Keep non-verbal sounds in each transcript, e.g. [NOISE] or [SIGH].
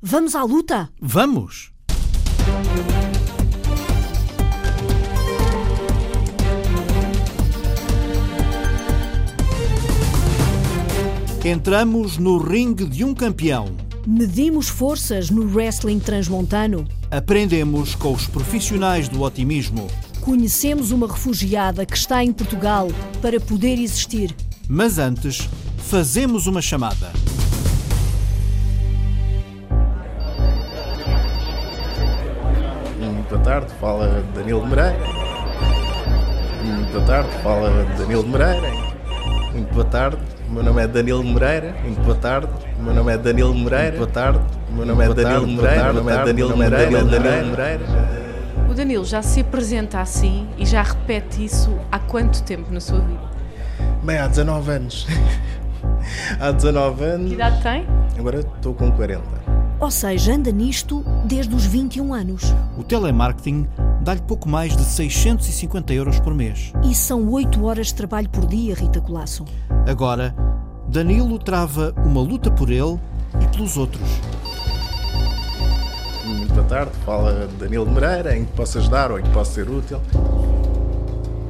Vamos à luta? Vamos! Entramos no ringue de um campeão. Medimos forças no wrestling transmontano. Aprendemos com os profissionais do otimismo. Conhecemos uma refugiada que está em Portugal para poder existir. Mas antes, fazemos uma chamada. Fala Danilo Moreira. Muito boa tarde, fala Danilo Moreira. Muito boa tarde, o meu nome é Danilo Moreira. Muito boa tarde, o meu nome é Danilo Moreira. Boa tarde, o meu nome é Danilo Moreira. Meu nome é Danilo Moreira. Danilo Moreira. O Danilo já se apresenta assim e já repete isso há quanto tempo na sua vida? Bem, há 19 anos. [LAUGHS] há 19 anos. Que idade tem? Agora estou com 40. Ou seja, anda nisto desde os 21 anos. O telemarketing dá-lhe pouco mais de 650 euros por mês. E são 8 horas de trabalho por dia, Rita Colasso. Agora, Danilo trava uma luta por ele e pelos outros. Muito boa tarde, fala Danilo Moreira. Em que posso ajudar ou em que posso ser útil?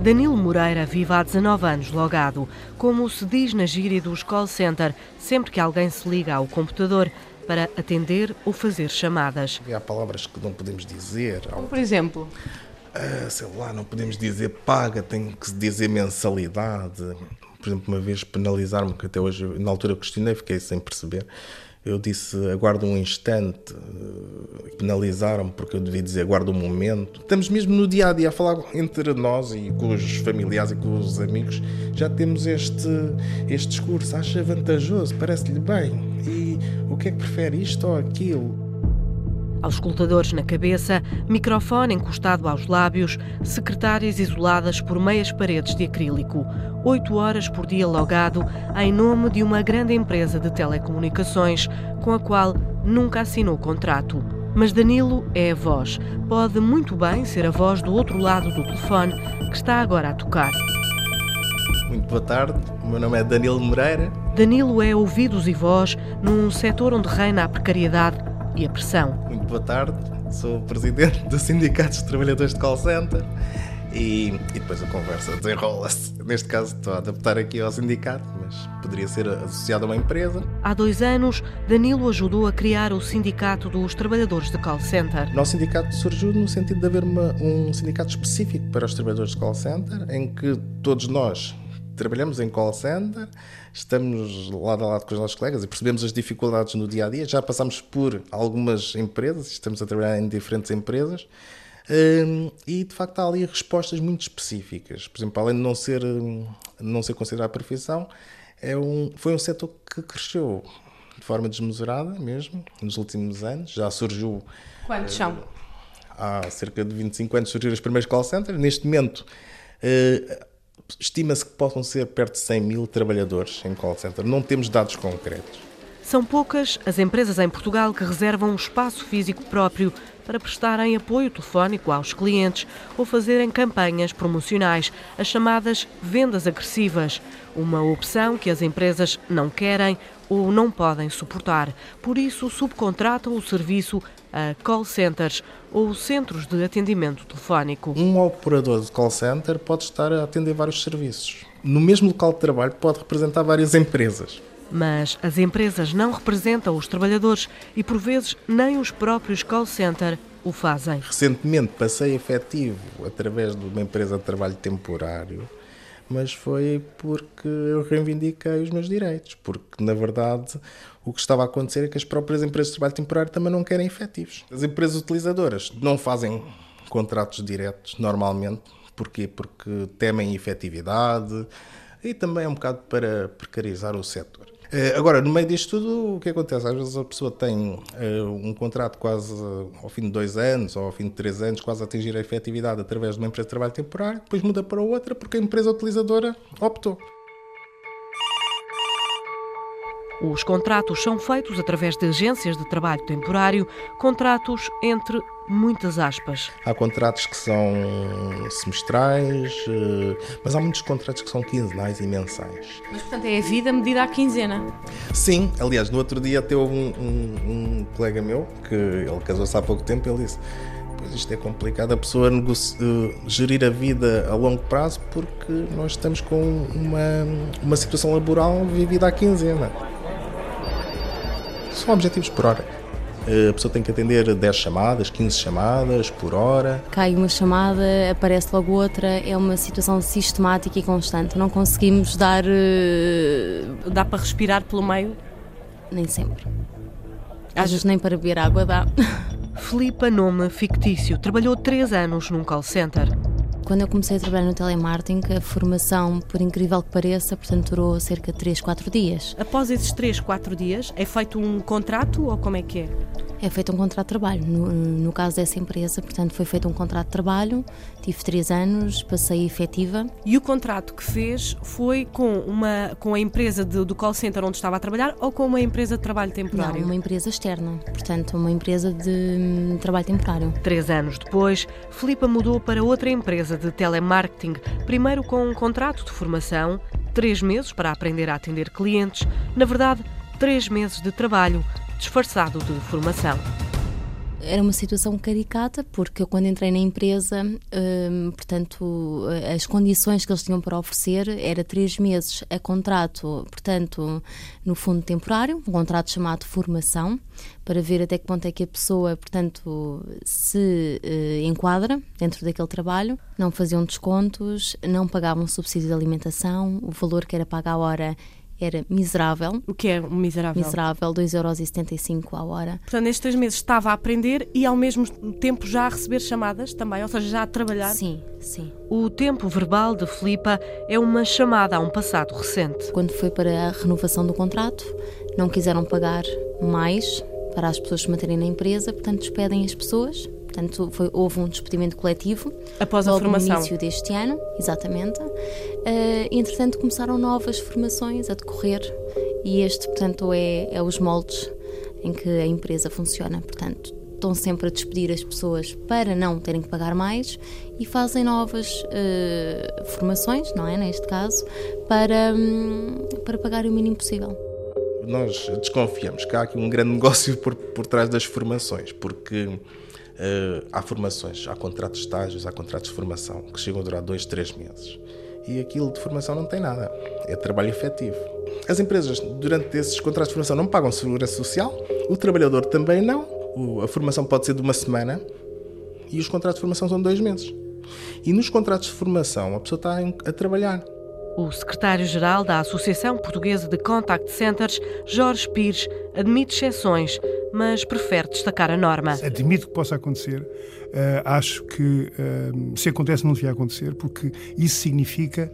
Danilo Moreira vive há 19 anos logado. Como se diz na gíria dos call center, sempre que alguém se liga ao computador para atender ou fazer chamadas. Há palavras que não podemos dizer. Por exemplo, Ah, sei lá, não podemos dizer paga, tem que dizer mensalidade. Por exemplo, uma vez penalizaram-me, que até hoje, na altura eu questionei, fiquei sem perceber. Eu disse, aguarda um instante, eh, penalizaram-me porque eu devia dizer, aguarda um momento. Estamos mesmo no dia a dia a falar entre nós e com os familiares e com os amigos, já temos este, este discurso, acha vantajoso, parece-lhe bem. E o que é que prefere, isto ou aquilo? Aos escutadores na cabeça, microfone encostado aos lábios, secretárias isoladas por meias paredes de acrílico. Oito horas por dia logado em nome de uma grande empresa de telecomunicações com a qual nunca assinou contrato. Mas Danilo é a voz. Pode muito bem ser a voz do outro lado do telefone que está agora a tocar. Muito boa tarde, o meu nome é Danilo Moreira. Danilo é ouvidos e voz num setor onde reina a precariedade e a pressão. Muito boa tarde, sou o presidente do Sindicato dos Trabalhadores de Call Center e, e depois a conversa desenrola-se. Neste caso estou a adaptar aqui ao sindicato, mas poderia ser associado a uma empresa. Há dois anos, Danilo ajudou a criar o Sindicato dos Trabalhadores de Call Center. O nosso sindicato surgiu no sentido de haver uma- um sindicato específico para os trabalhadores de call center, em que todos nós trabalhamos em call center, estamos lado a lado com os nossos colegas e percebemos as dificuldades no dia a dia. Já passamos por algumas empresas, estamos a trabalhar em diferentes empresas. hum, e de facto há ali respostas muito específicas. Por exemplo, além de não ser, hum, não ser considerada profissão, é um, foi um setor que cresceu de forma desmesurada mesmo nos últimos anos. Já surgiu quantos são? há cerca de 25 anos surgiram os primeiros call centers. Neste momento, eh, estima-se que possam ser perto de 100 mil trabalhadores em call center. Não temos dados concretos. São poucas as empresas em Portugal que reservam um espaço físico próprio para prestarem apoio telefónico aos clientes ou fazerem campanhas promocionais, as chamadas vendas agressivas, uma opção que as empresas não querem ou não podem suportar. Por isso, subcontratam o serviço a call centers ou centros de atendimento telefónico. Um operador de call center pode estar a atender vários serviços. No mesmo local de trabalho pode representar várias empresas. Mas as empresas não representam os trabalhadores e, por vezes, nem os próprios call center o fazem. Recentemente passei efetivo através de uma empresa de trabalho temporário, mas foi porque eu reivindiquei os meus direitos. Porque, na verdade, o que estava a acontecer é que as próprias empresas de trabalho temporário também não querem efetivos. As empresas utilizadoras não fazem contratos diretos normalmente. Porquê? Porque temem efetividade e também é um bocado para precarizar o setor. Eh, Agora, no meio disto tudo, o que acontece? Às vezes a pessoa tem eh, um contrato quase eh, ao fim de dois anos ou ao fim de três anos, quase a atingir a efetividade através de uma empresa de trabalho temporário, depois muda para outra porque a empresa utilizadora optou. Os contratos são feitos através de agências de trabalho temporário, contratos entre muitas aspas. Há contratos que são semestrais, eh, mas há muitos contratos que são quinzenais e mensais. Mas, portanto, é a vida medida à quinzena. Sim, aliás, no outro dia até houve um, um, um colega meu, que ele casou-se há pouco tempo, ele disse pois isto é complicado a pessoa uh, gerir a vida a longo prazo porque nós estamos com uma, uma situação laboral vivida à quinzena. São objetivos por hora. A pessoa tem que atender 10 chamadas, 15 chamadas por hora. Cai uma chamada, aparece logo outra, é uma situação sistemática e constante. Não conseguimos dar. Uh... Dá para respirar pelo meio? Nem sempre. Às vezes nem para beber água dá. [LAUGHS] Filipa, nome fictício, trabalhou três anos num call center. Quando eu comecei a trabalhar no telemarketing, a formação, por incrível que pareça, portanto, durou cerca de 3, 4 dias. Após esses 3, 4 dias, é feito um contrato ou como é que é? É feito um contrato de trabalho. No, no, caso dessa empresa, portanto, foi feito um contrato de trabalho. Tive três anos, passei efetiva. E o contrato que fez foi com, uma, com a empresa de, do call center onde estava a trabalhar ou com uma empresa de trabalho temporário? Não, uma empresa externa. Portanto, uma empresa de, de hum, trabalho temporário. Três anos depois, Filipa mudou para outra empresa de telemarketing. Primeiro com um contrato de formação, três meses para aprender a atender clientes. Na verdade, três meses de trabalho disfarçado de formação. Era uma situação caricata, porque eu, quando entrei na empresa, hum, portanto, as condições que eles tinham para oferecer era três meses a contrato, portanto, no fundo temporário, um contrato chamado formação, para ver até que ponto é que a pessoa, portanto, se uh, enquadra dentro daquele trabalho. Não faziam descontos, não pagavam subsídio de alimentação, o valor que era pago à hora era miserável. O que é miserável? Miserável, 2,75€ à hora. Portanto, nestes três meses estava a aprender e ao mesmo tempo já a receber chamadas também, ou seja, já a trabalhar? Sim, sim. O tempo verbal de Filipa é uma chamada a um passado recente. Quando foi para a renovação do contrato, não quiseram pagar mais para as pessoas se manterem na empresa, portanto despedem as pessoas Portanto, foi, houve um despedimento coletivo após a formação. no início deste ano, exatamente. Uh, entretanto, começaram novas formações a decorrer e este, portanto, é, é os moldes em que a empresa funciona. Portanto, estão sempre a despedir as pessoas para não terem que pagar mais e fazem novas uh, formações, não é? Neste caso, para, um, para pagar o mínimo possível. Nós desconfiamos que há aqui um grande [LAUGHS] negócio por, por trás das formações, porque Uh, há formações, há contratos de estágios, há contratos de formação que chegam a durar dois, três meses. E aquilo de formação não tem nada, é trabalho efetivo. As empresas, durante esses contratos de formação, não pagam segurança social, o trabalhador também não. A formação pode ser de uma semana e os contratos de formação são de dois meses. E nos contratos de formação, a pessoa está a trabalhar. O secretário-geral da Associação Portuguesa de Contact Centers, Jorge Pires, admite exceções mas prefere destacar a norma. Admito que possa acontecer. Uh, acho que uh, se acontece não devia acontecer, porque isso significa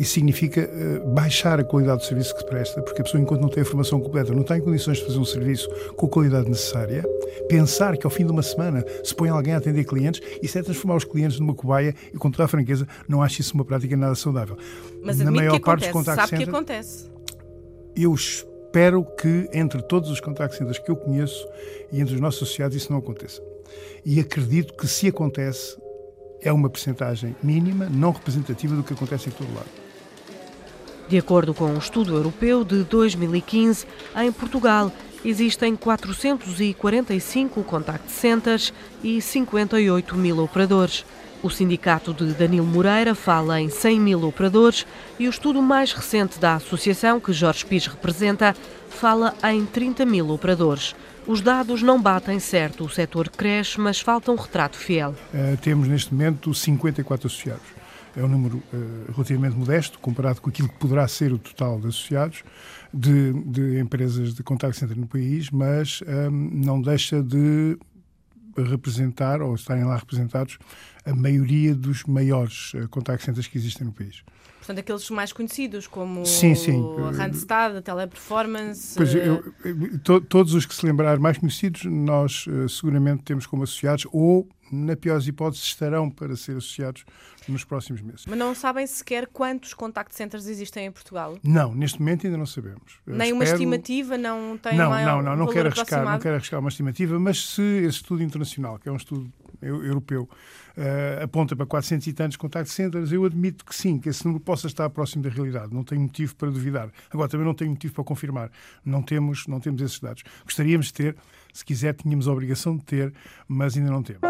isso significa uh, baixar a qualidade do serviço que se presta, porque a pessoa, enquanto não tem a formação completa, não está em condições de fazer um serviço com a qualidade necessária. Pensar que ao fim de uma semana se põe alguém a atender clientes, isso é transformar os clientes numa cobaia e, com toda a franqueza, não acho isso uma prática nada saudável. Mas Na maior parte acontece, dos sabe que acontece. Eu espero que entre todos os contact centers que eu conheço e entre os nossos associados isso não aconteça. E acredito que se acontece é uma percentagem mínima, não representativa do que acontece em todo lado. De acordo com um estudo europeu de 2015, em Portugal existem 445 contact centers e 58 mil operadores. O sindicato de Danilo Moreira fala em 100 mil operadores e o estudo mais recente da associação, que Jorge Pires representa, fala em 30 mil operadores. Os dados não batem certo, o setor cresce, mas falta um retrato fiel. Uh, temos neste momento 54 associados. É um número uh, relativamente modesto, comparado com aquilo que poderá ser o total de associados de, de empresas de contact center no país, mas um, eh, não deixa de representar, ou estarem lá representados, a maioria dos maiores uh, contact centers que existem no país. Portanto, aqueles mais conhecidos, como sim, sim. a Randstad, a Teleperformance... Pois, eu, eu, to, todos os que se lembrar mais conhecidos, nós seguramente temos como associados, ou na pior das hipóteses, estarão para ser associados nos próximos meses. Mas não sabem sequer quantos contact centers existem em Portugal? Não, neste momento ainda não sabemos. Nem uma estimativa, não tem não, Não, não, não quero arriscar, não quero arriscar uma estimativa, mas se esse estudo internacional, que é um estudo europeu, eh, aponta para 400 e tantos contact centers, eu admito que sim, que esse número possa estar próximo da realidade. Não tenho motivo para duvidar. Agora, também não tenho motivo para confirmar. Não temos, não temos esses dados. Gostaríamos de ter, se quiser, tínhamos a obrigação de ter, mas ainda não temos.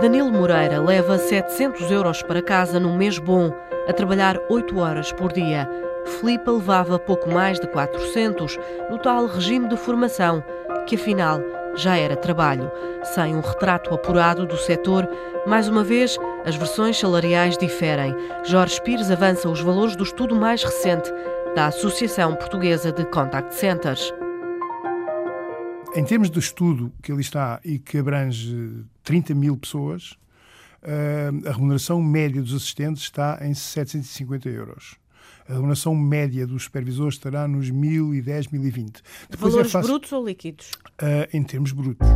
Danilo Moreira leva 700 euros para casa num mês bom, a trabalhar 8 horas por dia. Filipe levava pouco mais de 400 no tal regime de formação, que afinal já era trabalho. Sem um retrato apurado do setor, mais uma vez, as versões salariais diferem. Jorge Pires avança os valores do estudo mais recente da Associação Portuguesa de Contact Centers. Em termos do estudo que ali está e que abrange 30 mil pessoas, eh, a remuneração média dos assistentes está em 750 euros. A remuneração média dos supervisores estará nos 1010, 1020. Depois Valores é fácil, brutos ou líquidos? eh, em termos brutos.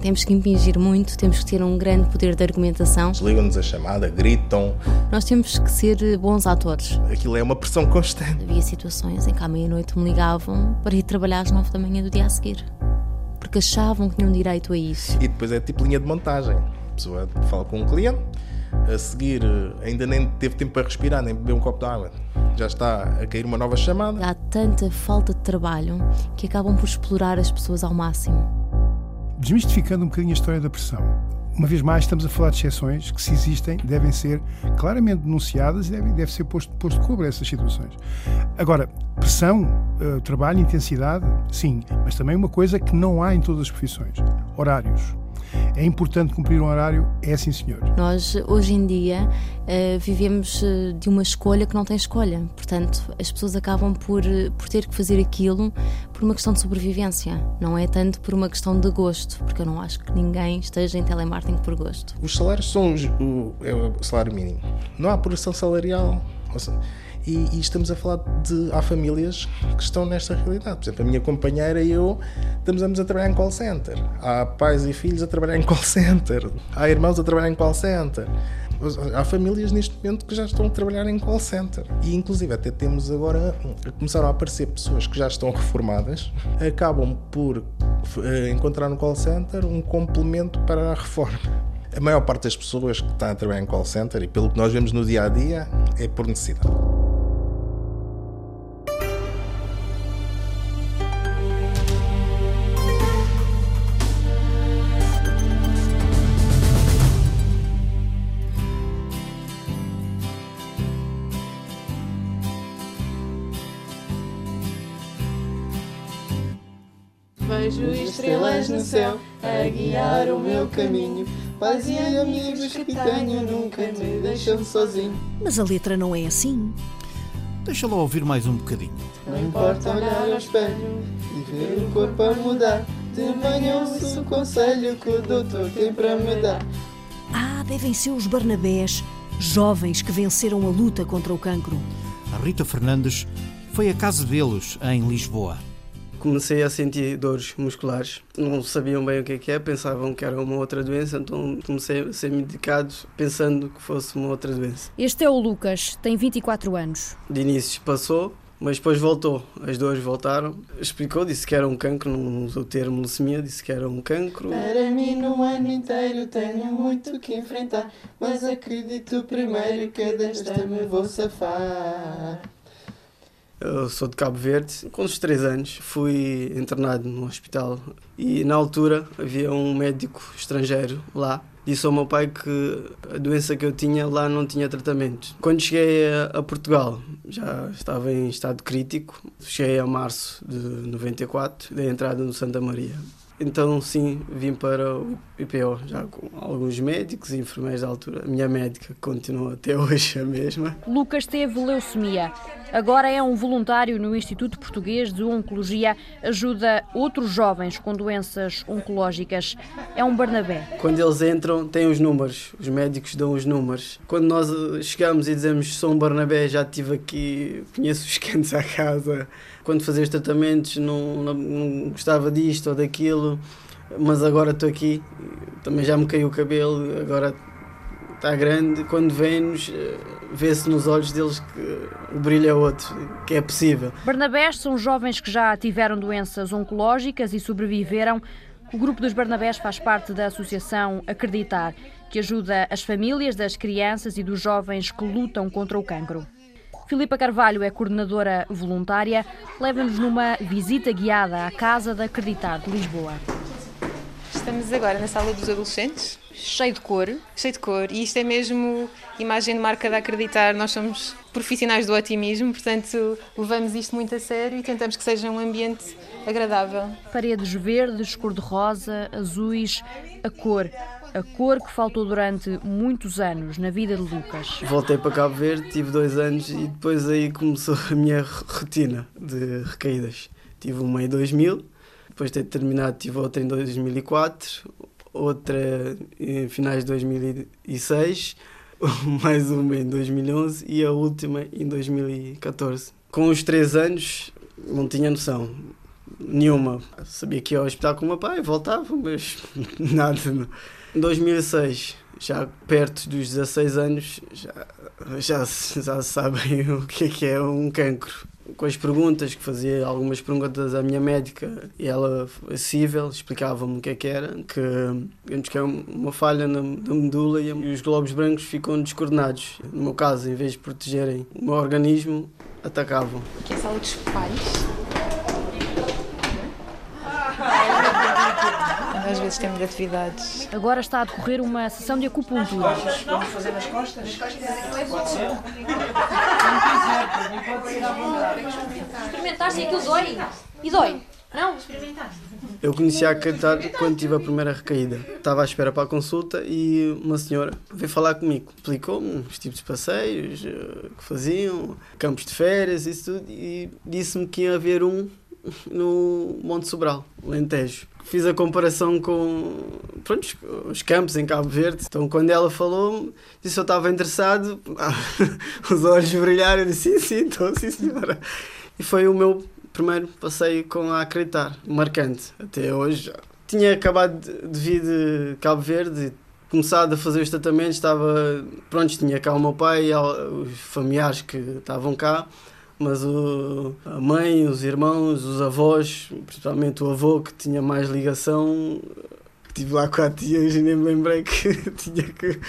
Temos que impingir muito, temos que ter um grande poder de argumentação. Desligam-nos a chamada, gritam. Nós temos que ser bons atores. Aquilo é uma pressão constante. Havia situações em que à meia-noite me ligavam para ir trabalhar às nove da manhã do dia a seguir. Porque achavam que tinham direito a isso. E depois é tipo linha de montagem. A pessoa fala com um cliente, a seguir eh, ainda nem teve tempo para respirar, nem beber um copo de água. Já está a cair uma nova chamada. Há tanta falta de trabalho que acabam por explorar as pessoas ao máximo. Desmistificando um bocadinho a história da pressão. Uma vez mais, estamos a falar de exceções que, se existem, devem ser claramente denunciadas e deve, deve ser posto, posto de cobro a essas situações. Agora, pressão, eh, trabalho, intensidade, sim, mas também uma coisa que não há em todas as profissões: horários. É importante cumprir um horário? É sim, senhor. Nós, hoje em dia, eh, vivemos eh, de uma escolha que não tem escolha. Portanto, as pessoas acabam por, eh, por ter que fazer aquilo por uma questão de sobrevivência. Não é tanto por uma questão de gosto, porque eu não acho que ninguém esteja em telemarketing por gosto. Os salários são o, é o salário mínimo. Não há progressão salarial. ou seja, e, e estamos a falar de. Há famílias que estão nesta realidade. Por exemplo, a minha companheira e eu estamos ambos a trabalhar em call center. Há pais e filhos a trabalhar em call center. Há irmãos a trabalhar em call center. Há famílias neste momento que já estão a trabalhar em call center. E inclusive até temos agora, começaram a aparecer pessoas que já estão reformadas, acabam por eh, encontrar no call center um complemento para a reforma. A maior parte das pessoas que estão a trabalhar em call center, e pelo que nós vemos no dia a dia, é por necessidade. Estrelas no céu a guiar o meu caminho. Pais e amigos que tenho nunca me deixam sozinho. Mas a letra não é assim. Deixa lá ouvir mais um bocadinho. Não importa olhar ao espelho e ver o corpo a mudar. De manhã ouço o conselho que o doutor tem para me dar. Ah, devem ser os Barnabés, jovens que venceram a luta contra o cancro. A Rita Fernandes foi à casa deles, em Lisboa. Comecei a sentir dores musculares. Não sabiam bem o que é que é, pensavam que era uma outra doença, então comecei a ser medicado pensando que fosse uma outra doença. Este é o Lucas, tem 24 anos. De início passou, mas depois voltou. As dores voltaram. Explicou, disse que era um cancro, não usou o termo leucemia, disse que era um cancro. Para mim, no ano inteiro tenho muito que enfrentar. Mas acredito primeiro que desta me vou safar. Eu sou de Cabo Verde. Com os 3 anos fui internado no hospital e na altura havia um médico estrangeiro lá. Disse ao meu pai que a doença que eu tinha lá não tinha tratamento. Quando cheguei a, Portugal já estava em estado crítico. Cheguei a março de 94, dei entrada no Santa Maria. Então, sim, vim para o IPO, já com alguns médicos e enfermeiros da altura. A minha médica continua até [LAUGHS] hoje a mesma. Lucas teve leucemia. Agora é um voluntário no Instituto Português de Oncologia. Ajuda outros jovens com doenças oncológicas. É um Barnabé. Quando eles entram, têm os números. Os médicos dão os números. Quando nós chegamos e dizemos sou um Barnabé, já estive aqui, conheço os [LAUGHS] cantos à casa quando fazia os tratamentos não, não, não gostava disto ou daquilo, mas agora estou aqui, também já me caiu o cabelo, agora está grande. Quando vem-nos, eh, vê-se nos olhos deles que o brilho é outro, que é possível. Barnabés são jovens que já tiveram doenças oncológicas e sobreviveram. O grupo dos Barnabés faz parte da associação Acreditar, que ajuda as famílias das crianças e dos jovens que lutam contra o cancro. Filipa Carvalho é coordenadora voluntária, leva-nos numa visita guiada à Casa da Acreditar de Lisboa. Estamos agora na sala dos adolescentes. Cheio de cor. Cheio de cor. E isto é mesmo imagem de marca da Acreditar. Nós somos profissionais do otimismo, portanto levamos isto muito a sério e tentamos que seja um ambiente agradável. Paredes verdes, cor-de-rosa, azuis, a cor a cor que faltou durante muitos anos na vida de Lucas. Voltei para Cabo Verde, tive dois anos e depois aí começou a minha rotina de recaídas. Tive uma em 2000, depois de ter terminado tive outra em 2004, outra em finais de 2006, [LAUGHS] mais uma em 2011 e a última em 2014. Com os três anos não tinha noção nenhuma. Sabia que ia ao hospital com o meu pai, voltava, mas [LAUGHS] nada. Não. Em 2006, já perto dos 16 anos, já, já, já sabem [LAUGHS] o que é, que é um cancro. Com as perguntas, que fazia algumas perguntas à minha médica e ela, acessível, explicava-me o que é que era, que, digamos que é uma falha na, na medula e os globos brancos ficam descoordenados. No meu caso, em vez de protegerem o meu organismo, atacavam. Que é a sala dos pais? Às vezes temos atividades. Agora está a decorrer uma sessão de acupuntura. Vamos fazer nas costas? Nas costas pode ser. Experimentaste e aquilo dói. E dói. Não? Experimentaste. Eu conheci a acreditar quando tive a primeira recaída. Estava à espera para a consulta e uma senhora veio falar comigo. Explicou-me os tipos de passeios eh, que faziam, campos de férias, isso tudo, e disse-me que ia haver um no Monte Sobral, Lentejo. Fiz a comparação com pronto, os campos em Cabo Verde. Então, quando ela falou, disse eu estava interessado, [LAUGHS] os olhos brilharam. Eu disse: sim, sim, então, sim, senhora. E foi o meu primeiro passeio com a Acreditar, marcante. Até hoje. Tinha acabado de vir de Cabo Verde começado a fazer os tratamentos, estava, pronto, tinha cá o meu pai e os familiares que estavam cá mas o, a mãe, os irmãos, os avós, principalmente o avô que tinha mais ligação, estive lá com a tia e nem me lembrei que [LAUGHS] tinha que.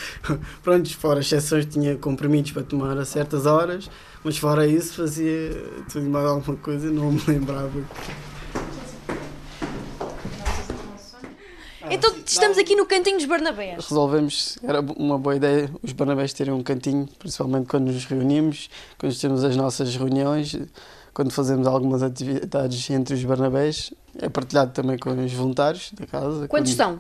Pronto, fora exceções, tinha comprimidos para tomar a certas horas, mas fora isso fazia tudo mais alguma coisa, não me lembrava. Então estamos aqui no cantinho dos Barnabés. Resolvemos, era uma boa ideia os Barnabés terem um cantinho, principalmente quando nos reunimos, quando temos as nossas reuniões, quando fazemos algumas atividades entre os Barnabés. É partilhado também com os voluntários da casa. Quantos quando... são?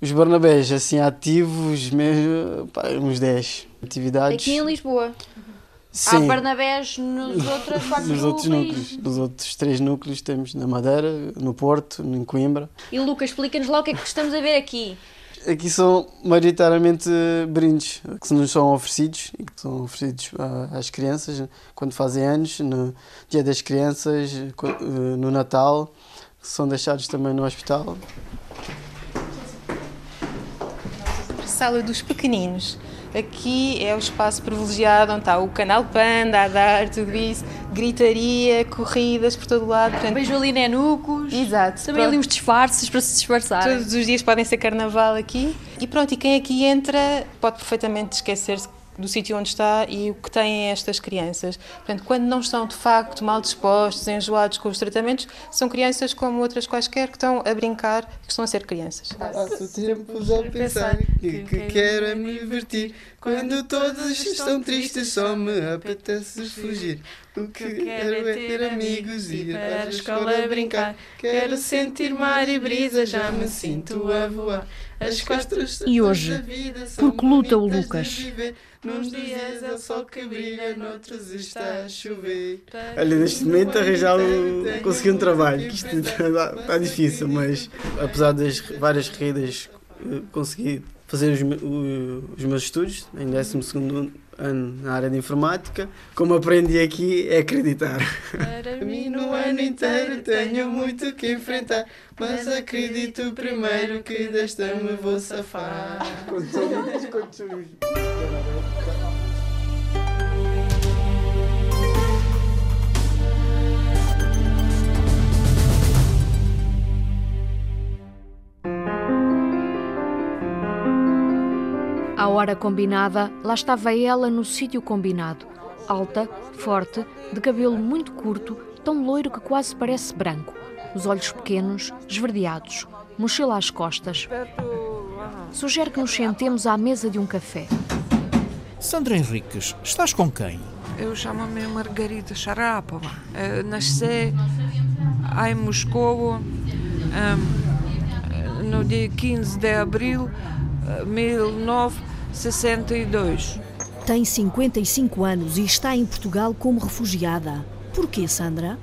Os Barnabés, assim, ativos, mesmo, pá, uns 10 atividades. Aqui em Lisboa. Sim. Há Barnabés nos [LAUGHS] outros quatro nos outros núcleos. Nos outros três núcleos temos na Madeira, no Porto, em Coimbra. E Lucas, explica-nos lá o que é que estamos a ver aqui. Aqui são maioritariamente brindes que nos são oferecidos e que são oferecidos às crianças quando fazem anos, no Dia das Crianças, no Natal, que são deixados também no hospital. Sala dos pequeninos aqui é o espaço privilegiado onde está o canal Panda a dar tudo isso, gritaria, corridas por todo lado. Portanto, Beijo ali nenucos. Exato. Também pronto. ali uns disfarces para se disfarçar. Todos os dias podem ser carnaval aqui. E pronto, e quem aqui entra pode perfeitamente esquecer-se do sítio onde está e o que têm estas crianças. Portanto, quando não estão de facto mal dispostos, enjoados com os tratamentos, são crianças como outras quaisquer que estão a brincar, que estão a ser crianças. Passo tempos a pensar que, que quero é me divertir. Quando todos estão tristes, só me apetece fugir. O que quero é ter amigos, ir para a escola brincar. Quero sentir mar e brisa, já me sinto a voar. As costas E hoje, por que luta o Lucas? Nos dias é o sol que brilha, noutros está a chover. Olha, neste momento arranjar um, conseguir um trabalho, que isto está, [LAUGHS] está difícil, mas apesar das várias corridas, eh, consegui fazer os, os meus estudos em 12 ano na área de informática. Como aprendi aqui, é acreditar. Para mim, no ano inteiro tenho muito que enfrentar. Mas acredito primeiro que desta me vou safar. À hora combinada, lá estava ela no sítio combinado. Alta, forte, de cabelo muito curto, tão loiro que quase parece branco. Os olhos pequenos, esverdeados, mochila às costas. Sugere que nos sentemos à mesa de um café. Sandra Henriques, estás com quem? Eu chamo-me Margarida Sharapova. Eh, Nasci em Moscou eh, no dia 15 de abril de 1962. Tem 55 anos e está em Portugal como refugiada. Porquê, Sandra?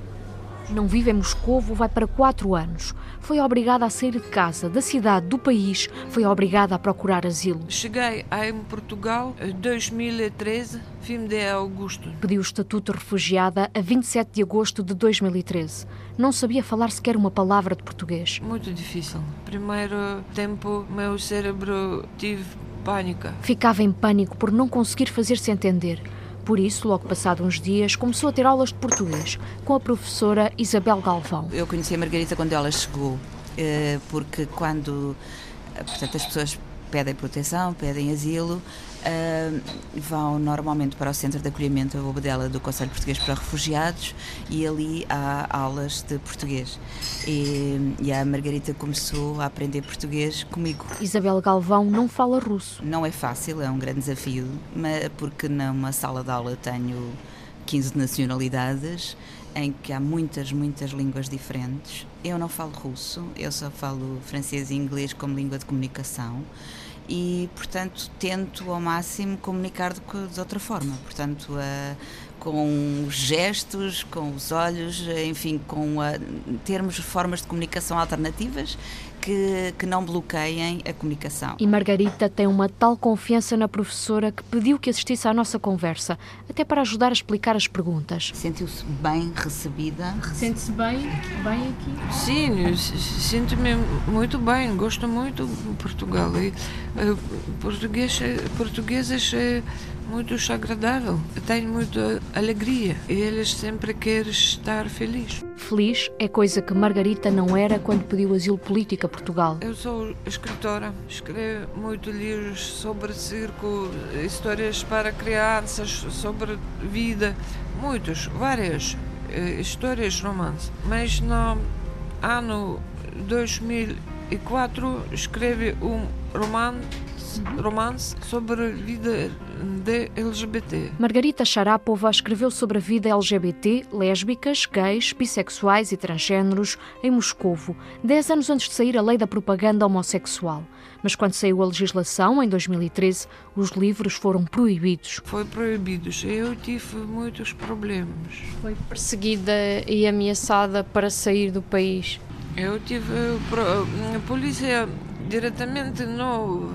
Não vive em Moscovo, vai para quatro anos. Foi obrigada a sair de casa, da cidade, do país. Foi obrigada a procurar asilo. Cheguei em Portugal em 2013, fim de agosto. Pediu o estatuto de refugiada a 27 de agosto de 2013. Não sabia falar sequer uma palavra de português. Muito difícil. Primeiro tempo, meu cérebro tive pânico. Ficava em pânico por não conseguir fazer-se entender. Por isso, logo passado uns dias, começou a ter aulas de português com a professora Isabel Galvão. Eu conheci a Margarita quando ela chegou, eh, porque quando eh, portanto, as pessoas pedem proteção, pedem asilo, eh, vão normalmente para o Centro de Acolhimento a Bobadela do Conselho Português para Refugiados e ali há aulas de português. E, e a Margarita começou a aprender português comigo. Isabel Galvão não fala russo. Não é fácil, é um grande desafio, mas porque numa sala de aula tenho 15 nacionalidades, em que há muitas, muitas línguas diferentes. Eu não falo russo, eu só falo francês e inglês como língua de comunicação e, portanto, tento ao máximo comunicar de, de outra forma. Portanto, a- com os gestos, com os olhos, enfim, com termos formas de comunicação alternativas que, que não bloqueiem a comunicação. E Margarita tem uma tal confiança na professora que pediu que assistisse à nossa conversa, até para ajudar a explicar as perguntas. Sentiu-se bem recebida? Sente-se bem, bem aqui? Sim, sinto-me muito bem, gosto muito de Portugal. E, eh, português, é- portugueses é muito agradável, tem muita alegria e eles sempre querem estar felizes. Feliz é coisa que Margarita não era quando pediu asilo político a Portugal. Eu sou escritora, escrevo muito livros sobre circo, histórias para crianças, sobre vida, muitos, várias eh, histórias de romance. Mas no ano 2004 escrevi um romance, romance sobre a vida de LGBT. Margarita Sharapova escreveu sobre a vida LGBT, lésbicas, gays, bissexuais e transgêneros em Moscovo, dez anos antes de sair a lei da propaganda homossexual. Mas quando saiu a legislação, em 2013, os livros foram proibidos. Foi proibido. Eu tive muitos problemas. Foi perseguida e ameaçada para sair do país. Eu tive a polícia diretamente não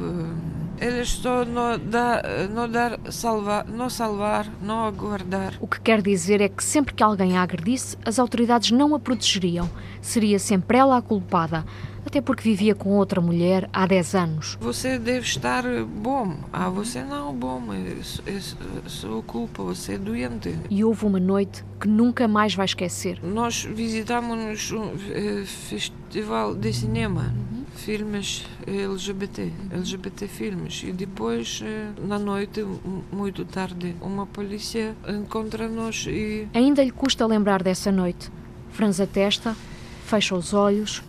eh, eles só não dar não dar salvar não salvar não aguardar O que quer dizer é que sempre que alguém a agredisse, as autoridades não a protegeriam. Seria sempre ela a culpada, até porque vivia com outra mulher há 10 anos. você deve estar bom ah você não bom é, é sua culpa você é doente E houve uma noite que nunca mais vai esquecer. nós visitamos um eh, festival de cinema filmes LGBT LGBT filmes e depois eh, na noite muito tarde uma polícia encontra-nos e Ainda lhe custa lembrar dessa noite. Franza a testa, fecha os olhos,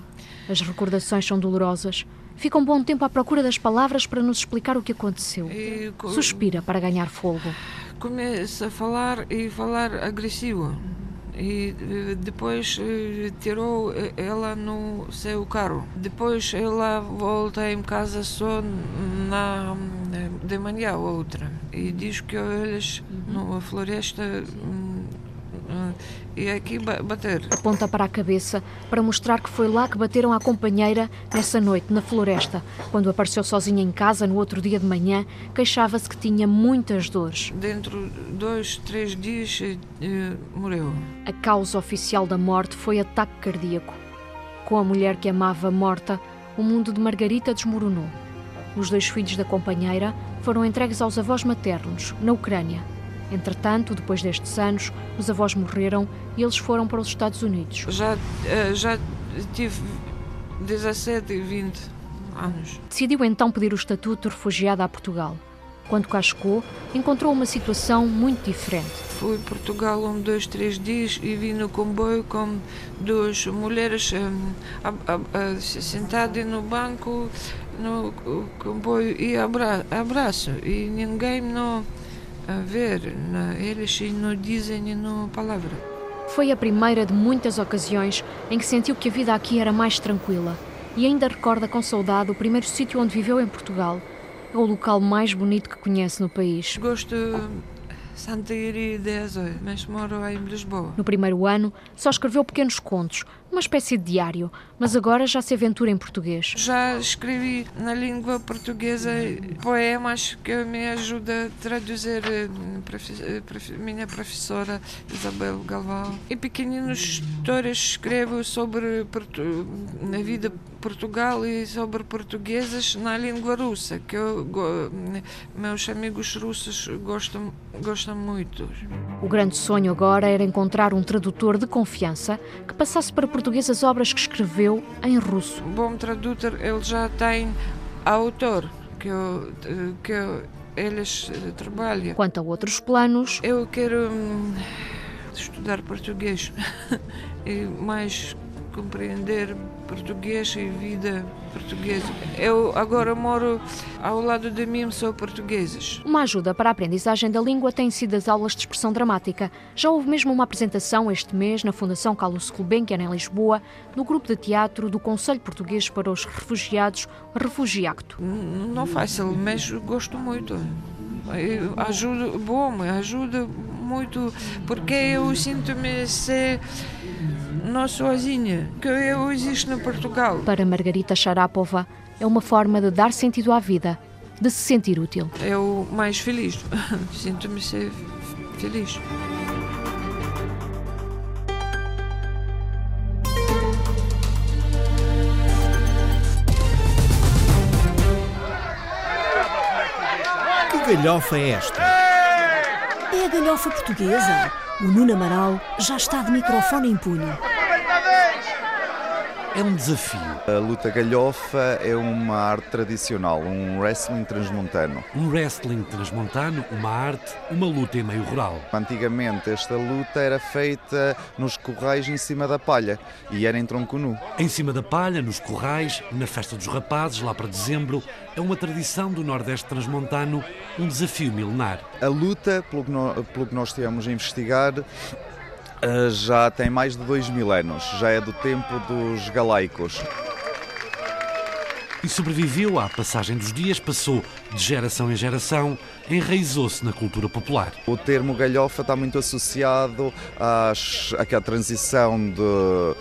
as recordações são dolorosas. Fica um bom tempo à procura das palavras para nos explicar o que aconteceu. E Suspira para ganhar fogo. começa a falar e falar agressivo. E eh, depois eh, tirou ela no seu carro. Depois ela volta em casa só na de manhã outra e diz que eles uhum. na floresta e aqui bater. Aponta para a cabeça para mostrar que foi lá que bateram à companheira nessa noite, na floresta. Quando apareceu sozinha em casa no outro dia de manhã, queixava-se que tinha muitas dores. Dentro de dois, três dias, eh, morreu. A causa oficial da morte foi ataque cardíaco. Com a mulher que amava morta, o mundo de Margarita desmoronou. Os dois filhos da companheira foram entregues aos avós maternos, na Ucrânia. Entretanto, depois destes anos, os avós morreram e eles foram para os Estados Unidos. Já, eh, já tive 17 e 20 anos. Decidiu então pedir o estatuto de refugiada a Portugal. Quando cá chegou, encontrou uma situação muito diferente. Fui a Portugal um, dois, três dias e vim no comboio com duas mulheres um, sentadas no banco no comboio e abra, abraço. E ninguém não ver, eles não dizem nenhuma palavra. Foi a primeira de muitas ocasiões em que sentiu que a vida aqui era mais tranquila e ainda recorda com saudade o primeiro sítio onde viveu em Portugal. É o local mais bonito que conhece no país. Gosto Santa Iria de Azoi, mas moro em Lisboa. No primeiro ano, só escreveu pequenos contos, uma espécie de diário, mas agora já se aventura em português. Já escrevi na língua portuguesa poemas que me ajudam a traduzir eh, eh, minha professora Isabel Galvão. E pequeninas histórias escrevo sobre a vida Portugal e sobre portugueses na língua russa, que eu, meus amigos russos gostam, gostam muito. O grande sonho agora era encontrar um tradutor de confiança que passasse para português as obras que escreveu em russo. Bom tradutor, ele já tem autor que, eu, que eu, eles trabalham. Quanto a outros planos, eu quero hum, estudar português [LAUGHS] e mais compreender português e vida portuguesa. Eu agora moro ao lado de mim, sou portugueses. Uma ajuda para a aprendizagem da língua tem sido as aulas de expressão dramática. Já houve mesmo uma apresentação este mês na Fundação Carlos Gulbenkian em Lisboa, no grupo de teatro do Conselho Português para os Refugiados, Refugiacto. Não fácil, mas gosto muito. Ajuda, bom, ajuda muito, porque eu sinto-me ser não sozinha, que eu existo no Portugal. Para Margarita Sharapova, é uma forma de dar sentido à vida, de se sentir útil. É o mais feliz. [LAUGHS] Sinto-me ser feliz. Que galhofa é esta? É a galhofa portuguesa. O Nuno Amaral já está de microfone em punho é um desafio. A luta galhofa é uma arte tradicional, um wrestling transmontano. Um wrestling transmontano, uma arte, uma luta em meio rural. Antigamente esta luta era feita nos corrais em cima da palha e era em tronco nu. Em cima da palha, nos corrais, na festa dos rapazes, lá para dezembro, é uma tradição do Nordeste transmontano, um desafio milenar. A luta, pelo que, nós, pelo que nós tivemos a investigar, já tem mais de dois mil anos, já é do tempo dos galaicos. E sobreviveu à passagem dos dias, passou de geração em geração, enraizou-se na cultura popular. O termo galhofa está muito associado às, àquela transição de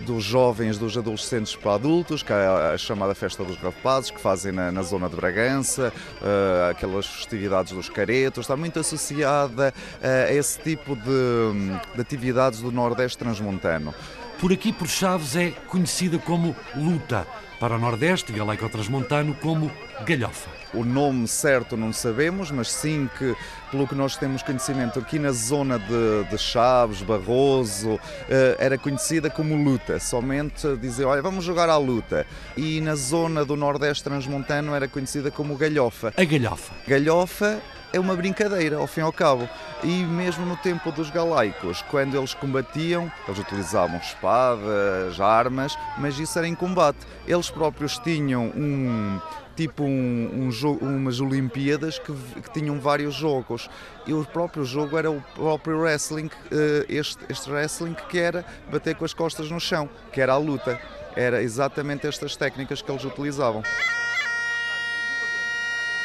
dos jovens, dos adolescentes para adultos, que é a chamada Festa dos Rapazes, que fazem na, na zona de Bragança, uh, aquelas festividades dos caretos, está muito associada uh, a esse tipo de, de atividades do Nordeste transmontano. Por aqui, por Chaves, é conhecida como luta para o Nordeste, galaico-transmontano, como galhofa. O nome certo não sabemos, mas sim que, pelo que nós temos conhecimento aqui na zona de, de Chaves, Barroso, eh, era conhecida como luta. Somente dizer, olha, vamos jogar à luta. E na zona do Nordeste transmontano era conhecida como galhofa. A galhofa. Galhofa é uma brincadeira, ao fim e ao cabo. E mesmo no tempo dos galaicos, quando eles combatiam, eles utilizavam espadas, armas, mas isso era em combate. Eles próprios tinham um tipo um, um jogo, umas Olimpíadas que, que, tinham vários jogos e o próprio jogo era o próprio wrestling, eh, este, este wrestling que era bater com as costas no chão, que era a luta. Era exatamente estas técnicas que eles utilizavam.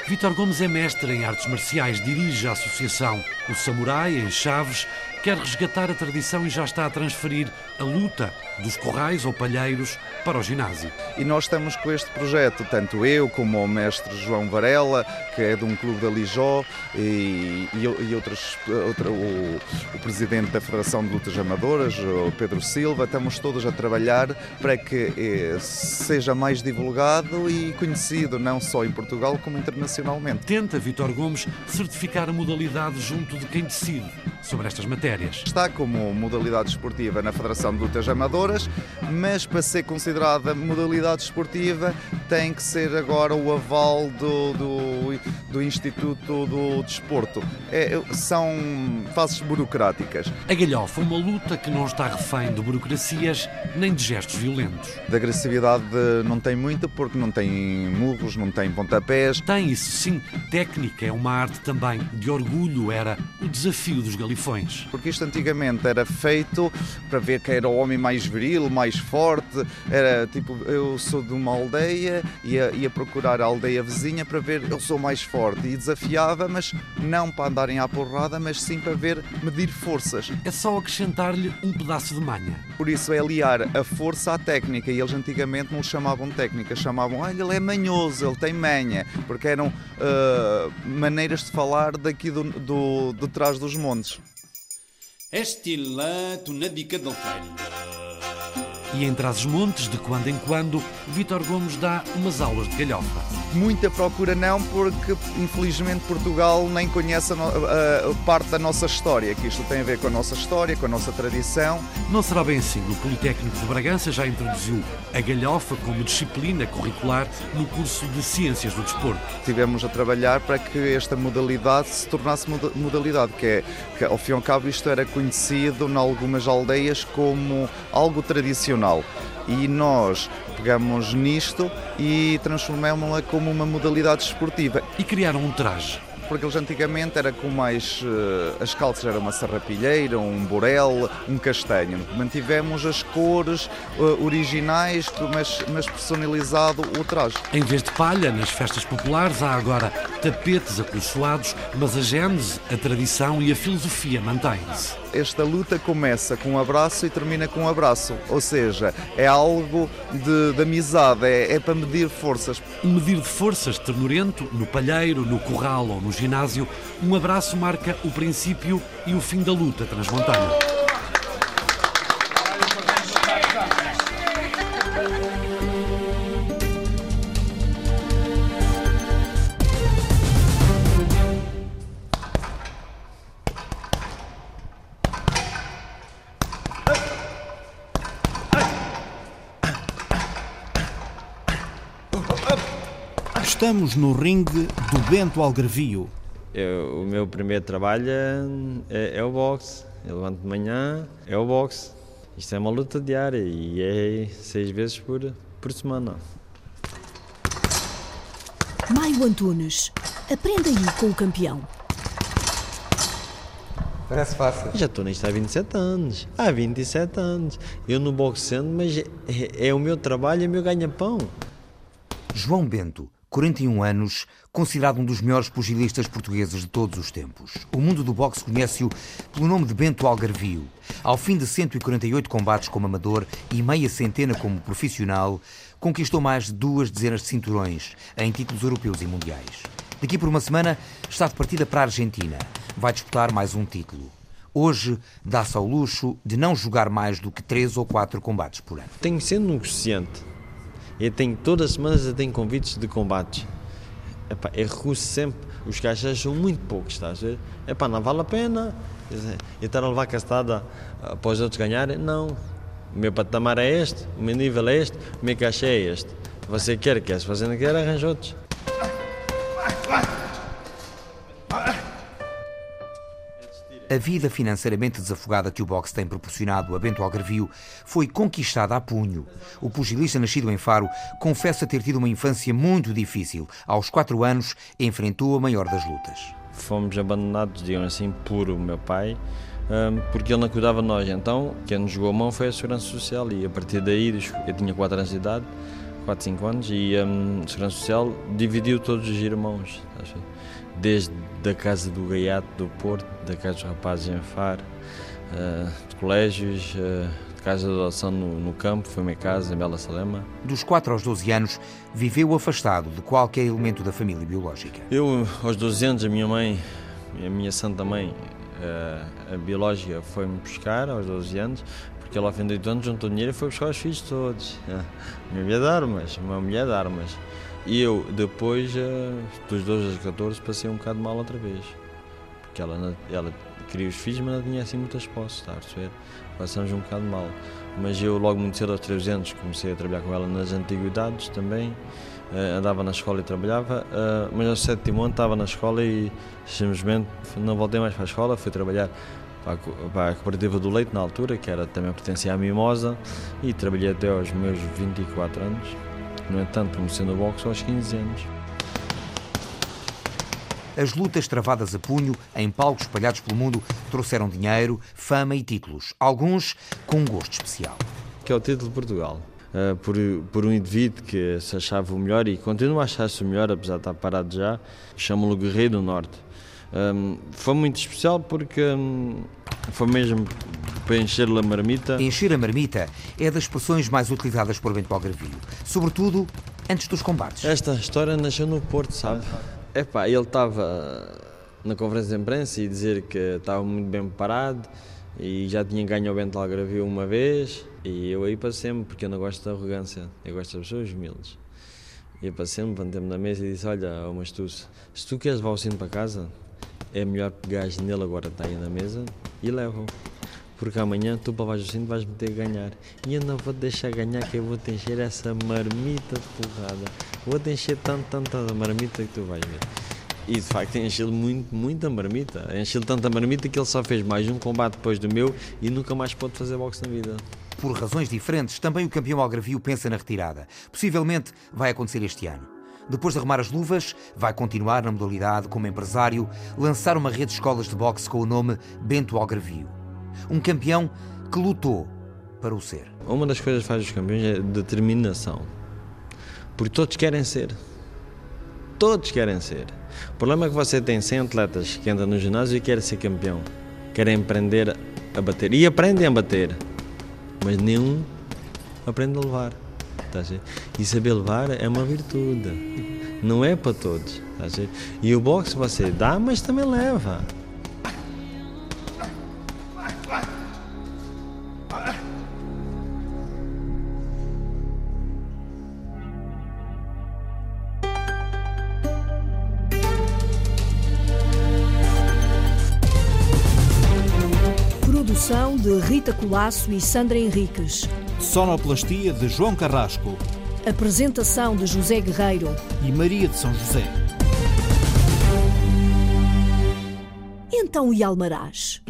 Vítor Gomes é mestre em artes marciais, dirige a associação O Samurai, em Chaves, quer resgatar a tradição e já está a transferir a luta dos corrais ou palheiros para o ginásio. E nós estamos com este projeto, tanto eu como o mestre João Varela, que é de um clube da Lijó, e, e, outros, outra, o, o, presidente da Federação de Lutas Amadoras, o Pedro Silva, estamos todos a trabalhar para que eh, seja mais divulgado e conhecido, não só em Portugal como internacionalmente. Tenta Vitor Gomes certificar a modalidade junto de quem decide sobre estas matérias. Está como modalidade esportiva na Federação de Lutas Amadoras, mas para ser considerada modalidade esportiva tem que ser agora o aval do, do, do Instituto do Desporto. É, são fases burocráticas. A galhofa, uma luta que não está refém de burocracias nem de gestos violentos. De agressividade não tem muito porque não tem murros, não tem pontapés. Tem isso sim. Técnica é uma arte também de orgulho, era o desafio dos galifões. Porque isto antigamente era feito para ver quem era o homem mais viril, mais forte. Era tipo, eu sou de uma aldeia, ia, ia procurar a aldeia vizinha para ver eu sou mais forte e desafiava, mas não para andarem à porrada, mas sim para ver medir forças. É só acrescentar-lhe um pedaço de manha. Por isso é aliar a força à técnica e eles antigamente não o chamavam técnica, chamavam, olha, ele é manhoso, ele tem manha, porque eram uh, maneiras de falar daqui do, do, de trás dos montes. Este lá, tu na dica do E em Trás-os-Montes, de quando em quando, Vítor Gomes dá umas aulas de galhofa muita procura não, porque infelizmente Portugal nem conhece a, a, a, parte da nossa história, que isto tem a ver com a nossa história, com a nossa tradição. Não será bem assim. O Politécnico de Bragança já introduziu a galhofa como disciplina curricular no curso de Ciências do Desporto. Tivemos a trabalhar para que esta modalidade se tornasse modalidade, que é que ao fim e ao cabo isto era conhecido em algumas aldeias como algo tradicional e nós pegamos nisto e transformámos-la como uma modalidade esportiva. E criaram um traje porque eles antigamente era com mais. Uh, as calças eram uma sarrapilheira, um borel, um castanho. Mantivemos as cores uh, originais, mas, mas personalizado o traje. Em vez de palha, nas festas populares há agora tapetes acolchoados, mas a gênese, a tradição e a filosofia mantêm-se. Esta luta começa com um abraço e termina com um abraço, ou seja, é algo de, de amizade, é, é para medir forças. Medir de forças, ternurento, no palheiro, no corral ou no ginásio, um abraço marca o princípio e o fim da luta transmontana. Estamos no ringue do Bento Algarvio. Eu, o meu primeiro trabalho é, é, o boxe. Eu levanto de manhã, é o boxe. Isto é uma luta diária e é seis vezes por, por semana. Maio Antunes, aprenda aí com o campeão. Parece fácil. Já estou nisto há 27 anos. Há 27 anos. Eu no boxeando, mas é, é, é o meu trabalho, é o meu ganha-pão. João Bento 41 anos, considerado um dos melhores pugilistas portugueses de todos os tempos. O mundo do boxe conhece-o pelo nome de Bento Algarvio. Ao fim de 148 combates como amador e meia centena como profissional, conquistou mais de duas dezenas de cinturões em títulos europeus e mundiais. Daqui por uma semana está de partida para a Argentina. Vai disputar mais um título. Hoje dá-se ao luxo de não jogar mais do que três ou quatro combates por ano. Tenho sendo negociante eu tenho, todas as semanas tenho convites de combates. Epá, eu recuso sempre. Os caixas são muito poucos, estás a ver? Epá, não vale a pena. Eu estar a levar castada após outros ganharem? Não. O meu patamar é este, o meu nível é este, o meu caixa é este. Você quer, quer, se você não quer, arranja outros. A vida financeiramente desafogada que o boxe tem proporcionado a Bento Algarvio foi conquistada a punho. O pugilista nascido em Faro confessa ter tido uma infância muito difícil. Aos quatro anos, enfrentou a maior das lutas. Fomos abandonados, digamos assim, por o meu pai, hum, porque ele não cuidava de nós. Então, quem nos jogou a mão foi a Segurança Social e a partir daí, eu tinha 4 anos de idade, 4, 5 anos, e a Segurança Social dividiu todos os irmãos, desde a casa do Gaiato do Porto, da casa dos rapazes em Faro, uh, de colégios, uh, de casa de adoção no, no, campo, foi minha casa em Bela Salema. Dos 4 aos 12 anos, viveu afastado de qualquer elemento da família biológica. Eu, aos 12 anos, a minha mãe, a minha santa mãe, uh, a biológica, foi-me buscar aos 12 anos, porque ela, ao fim de 8 anos, juntou dinheiro e foi buscar os filhos todos. Minha mulher de armas, uma mulher de armas. E eu, depois, eh, dos 12 aos 14, passei um bocado mal outra vez. Porque ela, ela queria os filhos, mas não tinha assim muitas posses, está a perceber? Passamos um bocado mal. Mas eu, logo muito cedo, aos 13 anos, comecei a trabalhar com ela nas antiguidades também. Uh, andava na escola e trabalhava, uh, mas ao sétimo ano estava na escola e simplesmente não voltei mais para a escola, fui trabalhar para a, cooperativa do leite na altura, que era também pertencia à Mimosa, e trabalhei até aos meus 24 anos. No entanto, comecei no boxe aos 15 anos. As lutas travadas a punho, em palcos espalhados pelo mundo, trouxeram dinheiro, fama e títulos, alguns com um gosto especial. Que é o título de Portugal. Uh, por, por um indivíduo que se achava o melhor e continua a achar-se o melhor, apesar de estar parado já, chamam-lo Guerreiro do Norte. Um, foi muito especial porque um, foi mesmo para encher a marmita. Encher a marmita é das expressões mais utilizadas por Bento Algarvio, sobretudo antes dos combates. Esta história nasceu no Porto, sabe? Epá, ele estava na conferência de imprensa e dizer que estava muito bem preparado e já tinha ganho o Bento Algarvio uma vez e eu aí passei-me porque eu não gosto da arrogância, eu gosto das pessoas humildes. E eu passei-me, levantei-me na mesa e disse, olha, mas tu, se tu queres levar o sino para casa, é melhor pegar nele agora está aí na mesa e levam. Porque amanhã tu para baixo cinto vais me ter que ganhar. E eu não vou deixar ganhar que eu vou te encher essa marmita de porrada. Vou te encher tanto, tanta marmita que tu vais ver. E de facto encheu muito, muita marmita. Encheu tanta marmita que ele só fez mais um combate depois do meu e nunca mais pode fazer boxe na vida. Por razões diferentes, também o campeão Algravio pensa na retirada. Possivelmente vai acontecer este ano. Depois de arrumar as luvas, vai continuar na modalidade como empresário, lançar uma rede de escolas de boxe com o nome Bento Algravio. Um campeão que lutou para o ser. Uma das coisas que faz os campeões é determinação. Porque todos querem ser. Todos querem ser. O problema é que você tem 100 atletas que andam no ginásio e querem ser campeão. Querem aprender a bater. E aprendem a bater. Mas nenhum aprende a levar. Tá e saber levar é uma virtude. Não é para todos. Tá e o boxe você dá, mas também leva. Rita Colasso e Sandra Henriques. Sonoplastia de João Carrasco. Apresentação de José Guerreiro e Maria de São José. Então e Almaraz?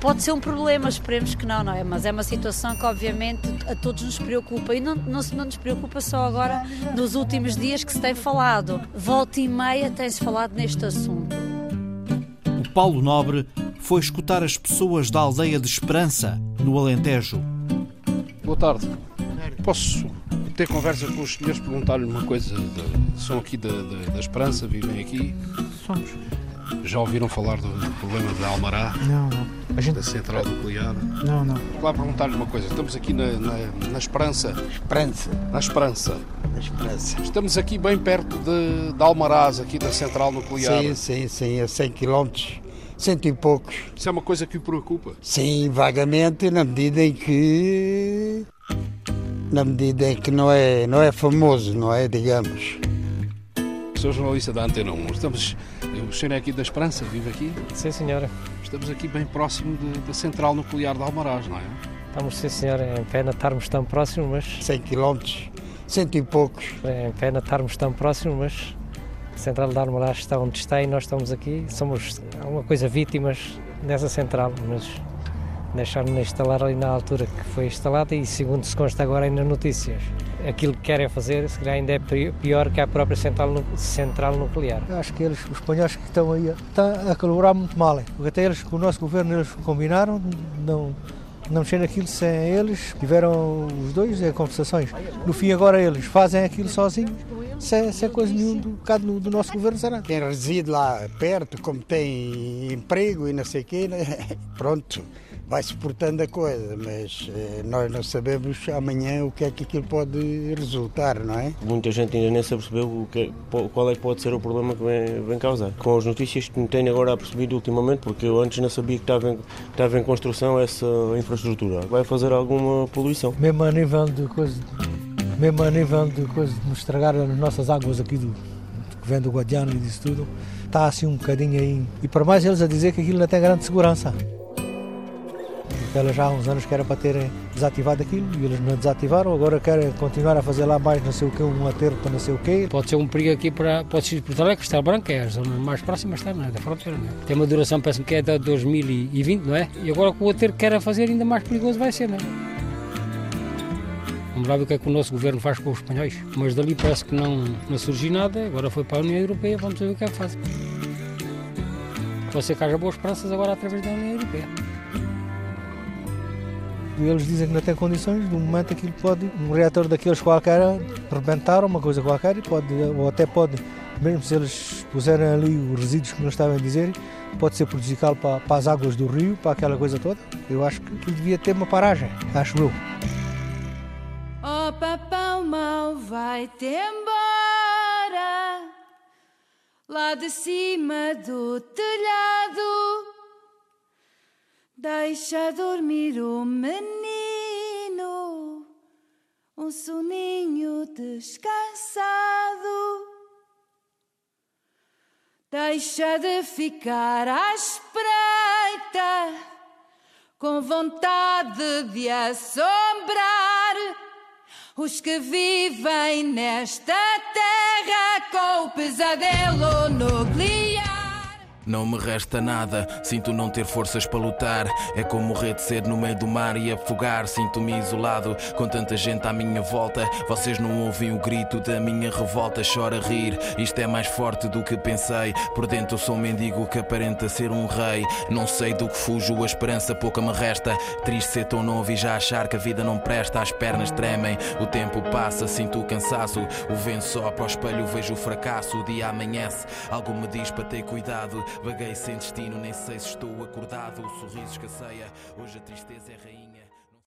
Pode ser um problema, esperemos que não, não é? Mas é uma situação que, obviamente, a todos nos preocupa. E não, não, não nos preocupa só agora, nos últimos dias que se tem falado. Volta e meia tem-se falado neste assunto. O Paulo Nobre foi escutar as pessoas da aldeia de Esperança, no Alentejo. Boa tarde. Posso ter conversa com os senhores, perguntar-lhe uma coisa? De, são aqui da, da, da, Esperança, vivem aqui? Somos. Já ouviram falar do, do problema de Almará? Não, não. A gente... Da central nuclear? Não, não. Vou lá perguntar-lhe uma coisa. Estamos aqui na, na, na Esperança. Esperança. Na Esperança. Na Esperança. Estamos aqui bem perto de, de Almaraz, aqui da central nuclear. Sim, sim, sim. A 100 quilómetros cento e poucos. Isso é uma coisa que o preocupa? Sim, vagamente, na medida em que. na medida em que não é, não é famoso, não é? Digamos. Sou jornalista da Antena 1. Estamos. O senhor é aqui da Esperança, vive aqui? Sim, senhora. Estamos aqui bem próximo de, da central nuclear de Almaraz, não é? Estamos, sim, senhora. É em pena estarmos tão próximos, mas. 100 quilómetros, cento e poucos. É em pena estarmos tão próximos, mas central de Almalás está onde está e nós estamos aqui. Somos uma coisa vítimas dessa central, mas deixaram-nos instalar ali na altura que foi instalada e segundo se consta agora aí nas notícias. Aquilo que querem fazer, se calhar ainda é pior que a própria central, central nuclear. Acho que eles, os espanhóis que estão aí, estão a colaborar muito mal, até eles, com o nosso governo, eles combinaram, não, não mexer naquilo sem eles, tiveram os dois em conversações. No fim, agora eles fazem aquilo sozinhos, sem, sem coisa nenhuma do, do, do nosso governo será. Quem reside lá perto, como tem emprego e não sei o quê, né? [LAUGHS] pronto vai suportando a coisa, mas eh, nós não sabemos amanhã o que é que aquilo pode resultar, não é? Muita gente ainda nem se apercebeu o que, qual é que pode ser o problema que vem, vem causar. Com as notícias que me tenho agora percebido ultimamente, porque eu antes não sabia que estava, em, estava em construção essa infraestrutura, vai fazer alguma poluição. Mesmo a nível de coisa, mesmo a nível de coisa de nos estragar as nossas águas aqui do que vem do Guadiana e disso tudo, está assim um bocadinho aí. E para mais eles a dizer que aquilo não tem grande segurança ela já há uns anos que era para terem desativado aquilo e eles não desativaram, agora querem continuar a fazer lá mais não sei o que, um aterro para não sei o quê. Pode ser um perigo aqui para, pode ser Porto Alegre, Castelo Branco, é a zona mais próxima está, não é? da fronteira. É? Tem uma duração, parece-me que é de 2020, não é? E agora com o aterro que querem fazer ainda mais perigoso vai ser, não é? Vamos lá ver o que é que o nosso governo faz com os espanhóis. Mas dali parece que não, não surgiu nada, agora foi para a União Europeia, vamos ver o que é que faz. Você que haja boas esperanças agora através da União Europeia eles dizem que não tem condições, um momento aquilo pode, um reator daqueles qualquer, rebentar uma coisa qualquer e pode, ou até pode, mesmo se eles puserem ali os resíduos que nós estavam a dizer, pode ser prejudicial para, para as águas do rio, para aquela coisa toda. Eu acho que aquilo devia ter uma paragem, acho eu. Oh, papão mau, vai-te embora lá de cima do telhado. Deixa dormir o menino, um soninho descansado. Deixa de ficar à espreita, com vontade de assombrar os que vivem nesta terra com o pesadelo nuclear. Não me resta nada, sinto não ter forças para lutar. É como morrer de sede no meio do mar e afogar. Sinto-me isolado, com tanta gente à minha volta. Vocês não ouvem o grito da minha revolta. Chora rir, isto é mais forte do que pensei. Por dentro sou um mendigo que aparenta ser um rei. Não sei do que fujo, a esperança pouca me resta. Triste ser tão novo e já achar que a vida não presta. As pernas tremem, o tempo passa, sinto o cansaço. O vento sopra ao espelho, vejo o fracasso. O dia amanhece, algo me diz para ter cuidado. Vaguei sem destino, nem sei se estou acordado. O sorriso escasseia, hoje a tristeza é rainha.